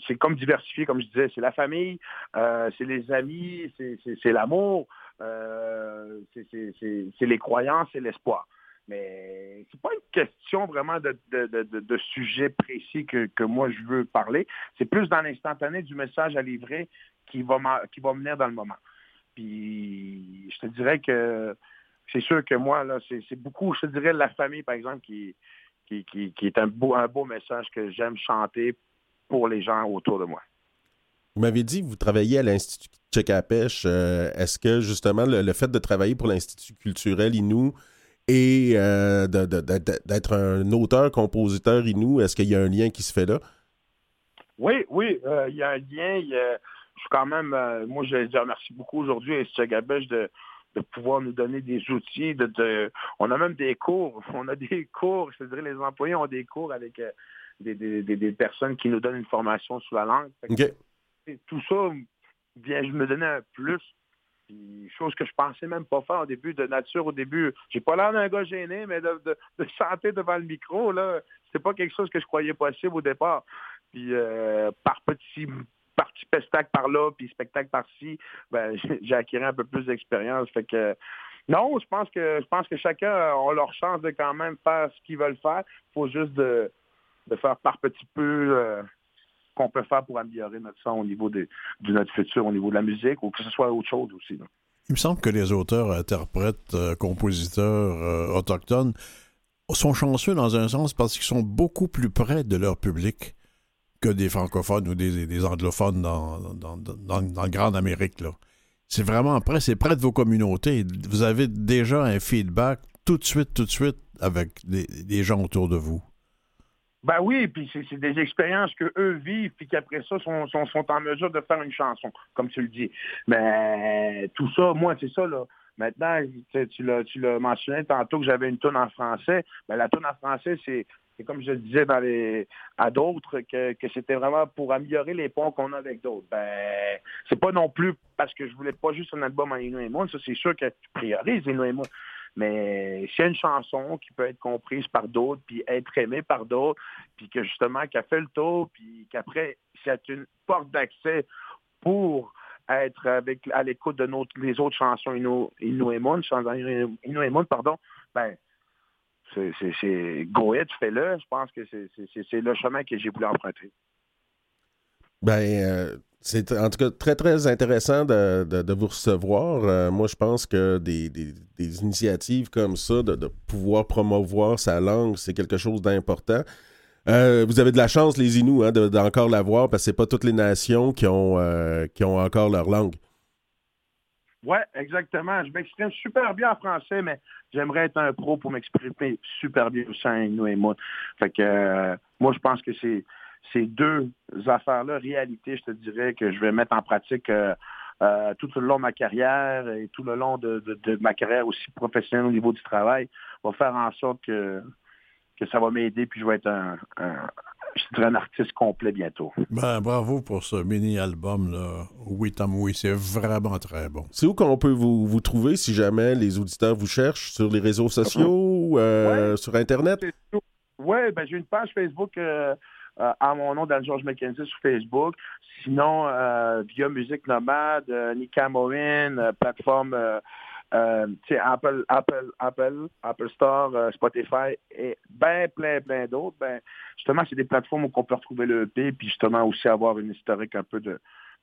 c'est comme diversifié, comme je disais. C'est la famille, euh, c'est les amis, c'est, c'est, c'est l'amour, euh, c'est, c'est, c'est, c'est les croyances et l'espoir. Mais c'est pas une question vraiment de, de, de, de- sujet précis que, que moi je veux parler. C'est plus dans l'instantané du message à livrer qui va, qui va venir dans le moment. Puis je te dirais que c'est sûr que moi, là, c'est beaucoup, je te dirais, la famille, par exemple, qui, qui, qui, qui est un beau, un beau message que j'aime chanter pour les gens autour de moi. Vous m'avez dit que vous travaillez à l'Institut Tchekapèche. Euh, Est-ce que justement le, le fait de travailler pour l'Institut culturel Innu et euh, d'être un auteur-compositeur Innu, est-ce qu'il y a un lien qui se fait là? Oui, oui, euh, il y a un lien. il y a- je suis quand même, euh, moi, je, je remercie beaucoup aujourd'hui à Institut Gabèche de, de pouvoir nous donner des outils. De, de- on a même des cours. (laughs) On a des cours, je dirais, les employés ont des cours avec des, des, des- des personnes qui nous donnent une formation sur la langue. Tout ça vient me donner un plus. Puis, chose que je pensais même pas faire au début, de nature au début. J'ai pas l'air d'un gars gêné, mais de, de, de (laughs) chanter devant le micro, là, c'est pas quelque chose que je croyais possible au départ. Puis euh, par petits par petits spectacles par là, puis spectacle par-ci, ben, (laughs) j'ai j'ai acquis un peu plus d'expérience. Fait que non, je pense que je pense que chacun a leur chance de quand même faire ce qu'ils veulent faire. Il faut juste de, de faire par petit peu euh, qu'on peut faire pour améliorer notre son au niveau de, notre futur, au niveau de la musique, ou que ce soit autre chose aussi. Il me semble que les auteurs, interprètes, euh, compositeurs euh, autochtones sont chanceux dans un sens parce qu'ils sont beaucoup plus près de leur public que des francophones ou des, anglophones dans, dans, grande Amérique. Là. C'est vraiment près, c'est près de vos communautés. Vous avez déjà un feedback tout de suite, tout de suite avec des, des gens autour de vous. Ben oui, puis c'est des expériences que eux vivent, puis qu'après ça sont, sont, en mesure de faire une chanson, comme tu le dis. Mais tout ça, moi, c'est ça, là. Maintenant, tu l'as tu l'as mentionné tantôt que j'avais une tonne en français. Ben, la tonne en français, c'est c'est comme je le disais à d'autres, que, que c'était vraiment pour améliorer les ponts qu'on a avec d'autres. Ben, c'est pas non plus parce que je voulais pas juste un album en Inuit et Moon. Ça, c'est sûr que tu priorises Inuit et Moon. Mais a une chanson qui peut être comprise par d'autres, puis être aimée par d'autres, puis que justement, qu'elle fait le tour, puis qu'après, c'est une porte d'accès pour être avec, à l'écoute de les autres chansons Moon, pardon, ben, c'est, c'est, c'est go ahead, fais-le. Je pense que c'est, c'est, c'est- c'est le chemin que j'ai voulu emprunter. Ben, euh, c'est en tout cas très, très intéressant de, de- vous recevoir. Euh, moi, je pense que des, des- initiatives comme ça, de, pouvoir promouvoir sa langue, c'est quelque chose d'important. Euh, vous avez de la chance, les Inuits, hein, de- d'encore l'avoir, parce que c'est pas toutes les nations qui ont, euh, qui ont encore leur langue. Ouais, exactement. Je m'exprime super bien en français, mais j'aimerais être un pro pour m'exprimer super bien aussi en Inuit. Fait que moi, je pense que c'est ces deux affaires-là, réalité, je te dirais que je vais mettre en pratique euh, euh, tout le long de ma carrière et tout le long de, de- de ma carrière aussi professionnelle au niveau du travail, va faire en sorte que, que ça va m'aider, puis je vais être un, un- je dirais un artiste complet bientôt. Ben, bravo pour ce mini-album, là. Oui, Tom, oui, c'est vraiment très bon. C'est où qu'on peut vous, vous trouver si jamais les auditeurs vous cherchent? Sur les réseaux sociaux, euh, sur Internet? Oui, ben, j'ai une page Facebook euh, euh, à mon nom, Dan George McKenzie, sur Facebook. Sinon, euh, via Musique Nomade, euh, Nika Morin, plateforme tu sais, Apple, Apple, Apple, Apple Store, Spotify et ben plein, plein d'autres. Ben, justement, c'est des plateformes où on peut retrouver le EP, puis justement aussi avoir une historique un peu de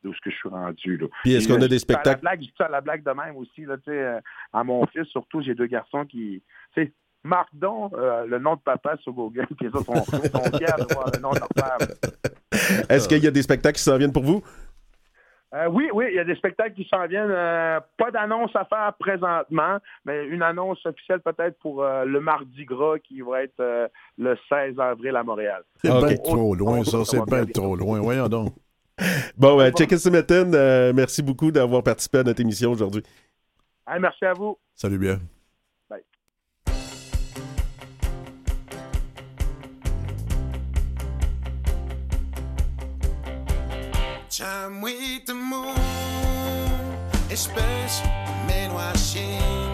où ce que je suis rendu. Là. Puis est-ce qu'on a des ça à spectacles? La blague, je dis ça à la blague de même aussi, là, tu sais, euh, à mon fils, surtout, j'ai deux garçons qui, marque donc euh, le nom de papa sur Google, puis les autres sont, sont fiers de voir le nom de leur père. Est-ce qu'il y a des spectacles qui s'en viennent pour vous? Euh, oui, oui, il y a des spectacles qui s'en viennent. euh, pas d'annonce à faire présentement, mais une annonce officielle peut-être pour euh, le Mardi Gras qui va être euh, le 16 avril à Montréal. C'est Ok. bien trop loin, ça. C'est bien trop loin. Voyons donc. Bon, ben, check euh, merci beaucoup d'avoir participé à notre émission aujourd'hui. Hey, merci à vous. Salut bien. Time with the moon, espèce men washing.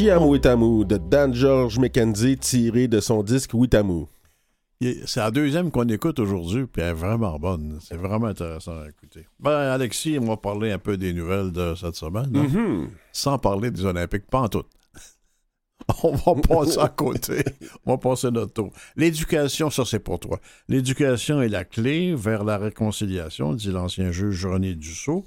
Chiam Witamu de Dan George McKenzie tiré de son disque Witamu. C'est la deuxième qu'on écoute aujourd'hui, puis elle est vraiment bonne. C'est vraiment intéressant à écouter. Ben, Alexis, on va parler un peu des nouvelles de cette semaine, hein? Mhm. sans parler des Olympiques, pas en tout. (laughs) On va passer à côté. On va passer notre tour. L'éducation, ça c'est pour toi. L'éducation est la clé vers la réconciliation, dit l'ancien juge René Dussault.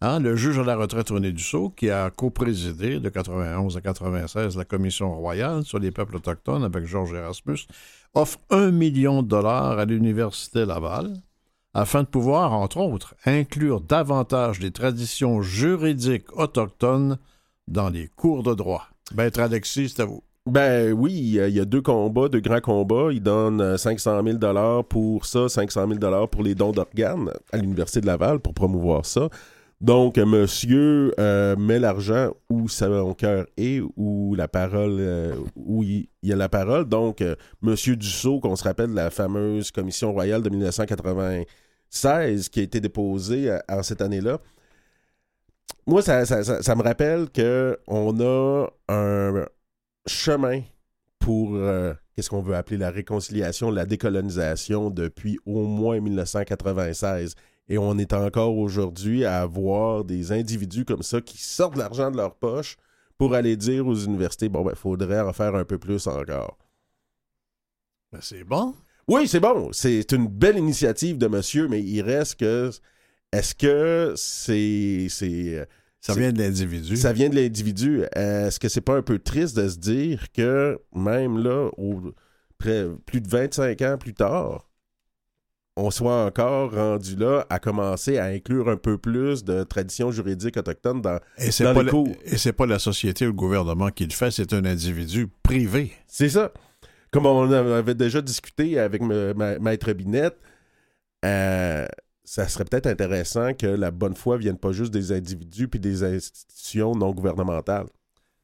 Hein, le juge à la retraite René Dussault, qui a co-présidé de 91 à 96 la Commission royale sur les peuples autochtones avec Georges Erasmus, offre un million de dollars à l'Université Laval afin de pouvoir, entre autres, inclure davantage les traditions juridiques autochtones dans les cours de droit. Maître Alexis, c'est à vous. Ben oui, il y a- il deux combats, deux grands combats. Ils donnent euh, 500 000 pour ça, 500 000 pour les dons d'organes à l'Université de Laval pour promouvoir ça. Donc, monsieur euh, met l'argent où son cœur est, où la parole, euh, où il, y a la parole. Donc, euh, monsieur Dussault, qu'on se rappelle de la fameuse commission royale de 1996 qui a été déposée en cette année-là. Moi, ça, me rappelle qu'on a un chemin pour qu'est-ce qu'on veut appeler la réconciliation, la décolonisation depuis au moins 1996. Et on est encore aujourd'hui à avoir des individus comme ça qui sortent de l'argent de leur poche pour aller dire aux universités, bon, ben, il faudrait en faire un peu plus encore. Ben, c'est bon. Oui, c'est bon. C'est une belle initiative de monsieur, mais il reste que. Est-ce que c'est. c'est Ça vient de l'individu. ça vient de l'individu. Est-ce que c'est pas un peu triste de se dire que même là, au, près- plus de 25 ans plus tard, on soit encore rendu là à commencer à inclure un peu plus de traditions juridiques autochtones dans. Et dans pas, les la- cours. et c'est pas la société ou le gouvernement qui le fait, c'est un individu privé. C'est ça. Comme on avait déjà discuté avec me- ma- Maître Binette, euh, ça serait peut-être intéressant que la bonne foi vienne pas juste des individus puis des institutions non gouvernementales.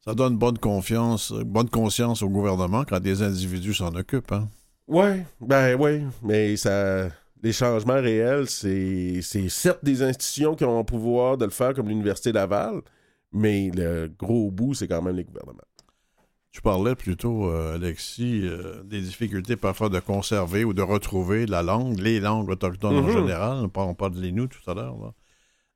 Ça donne bonne confiance, bonne conscience au gouvernement quand des individus s'en occupent. Hein? Ouais, ben oui, mais ça, les changements réels, c'est, certes des institutions qui ont le pouvoir de le faire, comme l'Université Laval, mais le gros bout, c'est quand même les gouvernements. Tu parlais plutôt, euh, Alexis, euh, des difficultés parfois de conserver ou de retrouver la langue, les langues autochtones en Mhm. général. On parle, de l'Inuit tout à l'heure.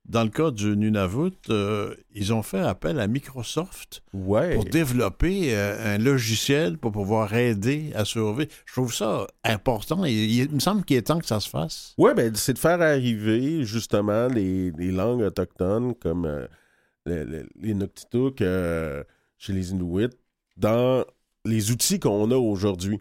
Dans le cas du Nunavut, euh, ils ont fait appel à Microsoft Ouais. pour développer euh, un logiciel pour pouvoir aider à survivre. Je trouve ça important. Il, il me semble qu'il est temps que ça se fasse. Ouais, ben, c'est de faire arriver justement les, les langues autochtones comme euh, le- le- les Nuktituk euh, chez les Inuits dans les outils qu'on a aujourd'hui.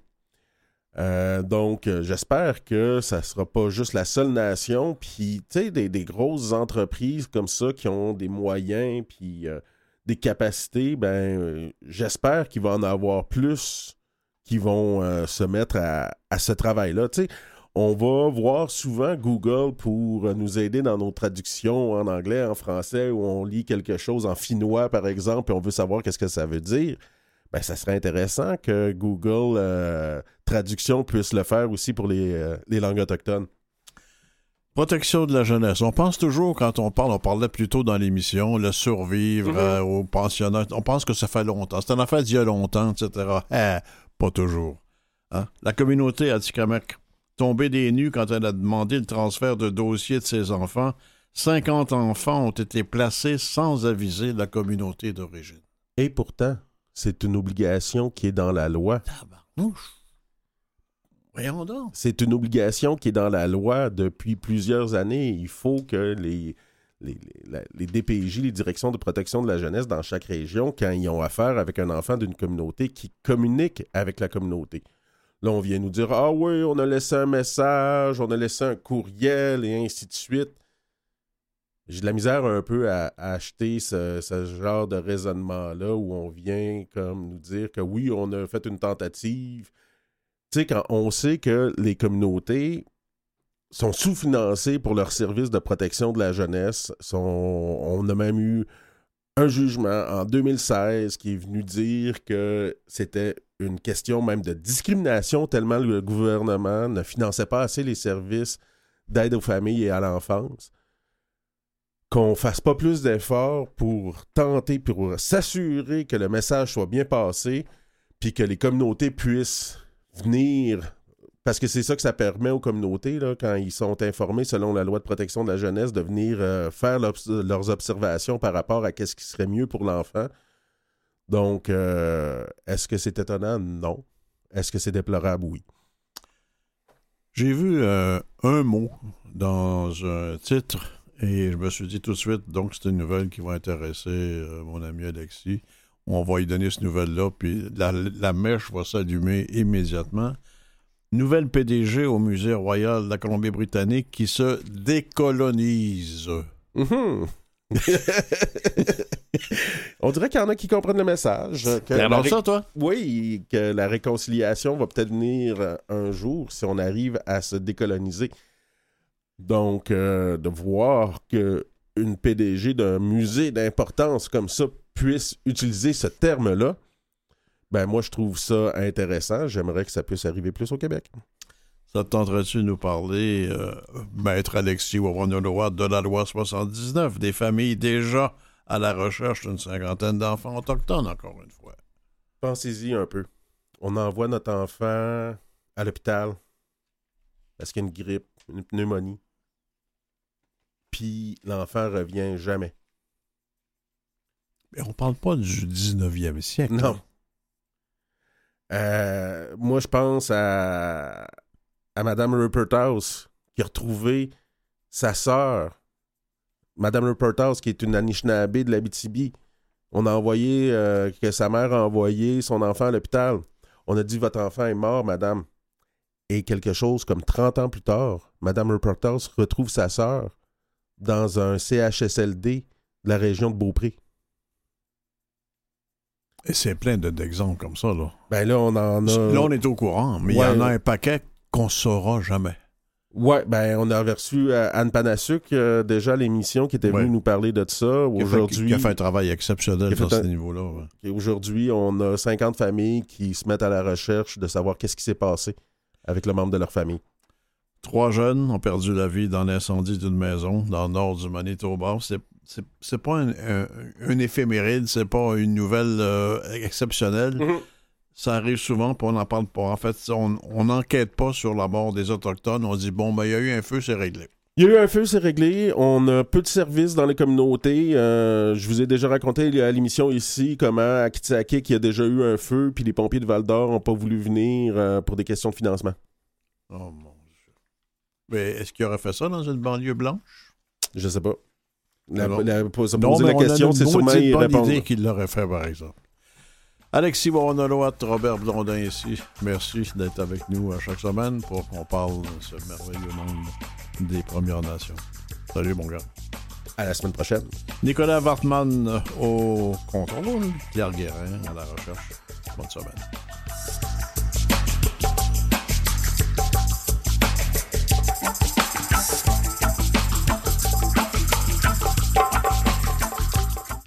Euh, donc, euh, j'espère que ça sera pas juste la seule nation, puis, tu sais, des, grosses entreprises comme ça qui ont des moyens, puis euh, des capacités, ben, j'espère qu'il va en avoir plus qui vont se mettre à, à ce travail-là. Tu sais, on va voir souvent Google pour nous aider dans nos traductions en anglais, en français, où on lit quelque chose en finnois, par exemple, et on veut savoir qu'est-ce que ça veut dire. Ben, ça serait intéressant que Google Traduction puisse le faire aussi pour les, euh, les langues autochtones. Protection de la jeunesse. On pense toujours, quand on parle, on parlait plus tôt dans l'émission, le survivre euh, aux pensionnats. On pense que ça fait longtemps. C'est une affaire d'il y a longtemps, etc. Eh, pas toujours. Hein? La communauté Atikamek, tombée des nues quand elle a demandé le transfert de dossiers de ses enfants, 50 enfants ont été placés sans aviser la communauté d'origine. Et pourtant, c'est une obligation qui est dans la loi. Tabarnouche. Voyons donc. C'est une obligation qui est dans la loi depuis plusieurs années. Il faut que les, les, les- DPJ, les directions de protection de la jeunesse dans chaque région, quand ils ont affaire avec un enfant d'une communauté, qui communiquent avec la communauté. Là, on vient nous dire Ah oui, on a laissé un message, on a laissé un courriel et ainsi de suite. J'ai de la misère un peu à, à acheter ce, ce genre de raisonnement-là où on vient comme nous dire que oui, on a fait une tentative. Quand on sait que les communautés sont sous-financées pour leurs services de protection de la jeunesse, on a même eu un jugement en 2016 qui est venu dire que c'était une question même de discrimination tellement le gouvernement ne finançait pas assez les services d'aide aux familles et à l'enfance qu'on fasse pas plus d'efforts pour tenter, pour s'assurer que le message soit bien passé, puis que les communautés puissent venir, parce que c'est ça que ça permet aux communautés, là, quand ils sont informés selon la loi de protection de la jeunesse, de venir euh, faire leurs observations par rapport à qu'est-ce qui serait mieux pour l'enfant. Donc, euh, est-ce que c'est étonnant? Non. Est-ce que c'est déplorable? Oui. J'ai vu euh, un mot dans un titre et je me suis dit tout de suite, donc c'est une nouvelle qui va intéresser mon ami Alexis. On va lui donner cette nouvelle-là, puis la, la mèche va s'allumer immédiatement. Nouvelle PDG au Musée royal de la Colombie-Britannique qui se décolonise. Mhm. (laughs) On dirait qu'il y en a qui comprennent le message. que la ça, toi? Oui, que la réconciliation va peut-être venir euh, un jour si on arrive à se décoloniser. Donc, euh, de voir que une PDG d'un musée d'importance comme ça puisse utiliser ce terme-là, ben moi, je trouve ça intéressant. J'aimerais que ça puisse arriver plus au Québec. Ça te tenterait-tu de nous parler, euh, Maître Alexis Wawanonoa, de la loi 79, des familles déjà à la recherche d'une cinquantaine d'enfants autochtones, encore une fois? Pensez-y un peu. On envoie notre enfant à l'hôpital parce qu'il y a une grippe, une pneumonie. Puis l'enfant revient jamais. Mais on parle pas du 19e siècle. Non. Euh, moi, je pense à, à Madame Rupert House qui a retrouvé sa sœur. Madame Rupert House, qui est une Anishinaabe de l'Abitibi. On a envoyé, euh, que sa mère a envoyé son enfant à l'hôpital. On a dit, votre enfant est mort, madame. Et quelque chose comme 30 ans plus tard, Madame Rupert House retrouve sa sœur dans un CHSLD de la région de Beaupré. Et c'est plein de- d'exemples comme ça, là. Ben là, on en a... Là, on est au courant, mais il Ouais. y en a un paquet qu'on saura jamais. Ouais, ben on a reçu euh, Anne Panasuk euh, déjà à l'émission qui était venue Ouais. nous parler de ça. Qui a fait- Aujourd'hui, Qui a fait un travail exceptionnel fait ce niveau-là. ouais. aujourd'hui, on a 50 familles qui se mettent à la recherche de savoir qu'est-ce qui s'est passé avec le membre de leur famille. Trois jeunes ont perdu la vie dans l'incendie d'une maison dans le nord du Manitoba. C'est, c'est, c'est pas un, un, un éphéméride, c'est pas une nouvelle euh, exceptionnelle. Mhm. Ça arrive souvent, puis on n'en parle pas. En fait, on n'enquête pas sur la mort des Autochtones. On dit, bon, ben, il y a eu un feu, c'est réglé. Il y a eu un feu, c'est réglé. On a peu de services dans les communautés. Euh, je vous ai déjà raconté à l'émission ici comment à Kitsakik, il y a déjà eu un feu, puis les pompiers de Val d'Or n'ont pas voulu venir euh, pour des questions de financement. Oh mon Dieu. Mais est-ce qu'il aurait fait ça dans une banlieue blanche? Je sais pas. La, la- pour se Non, poser mais la question, c'est sûrement y bonne répondre. idée qu'il l'aurait fait, par exemple. Alexis Bournoloat, Robert Blondin ici. Merci d'être avec nous à chaque semaine pour qu'on parle de ce merveilleux monde des Premières Nations. Salut, mon gars. À la semaine prochaine. Nicolas Wartman au contrôle. Pierre Guérin à la recherche. Bonne semaine.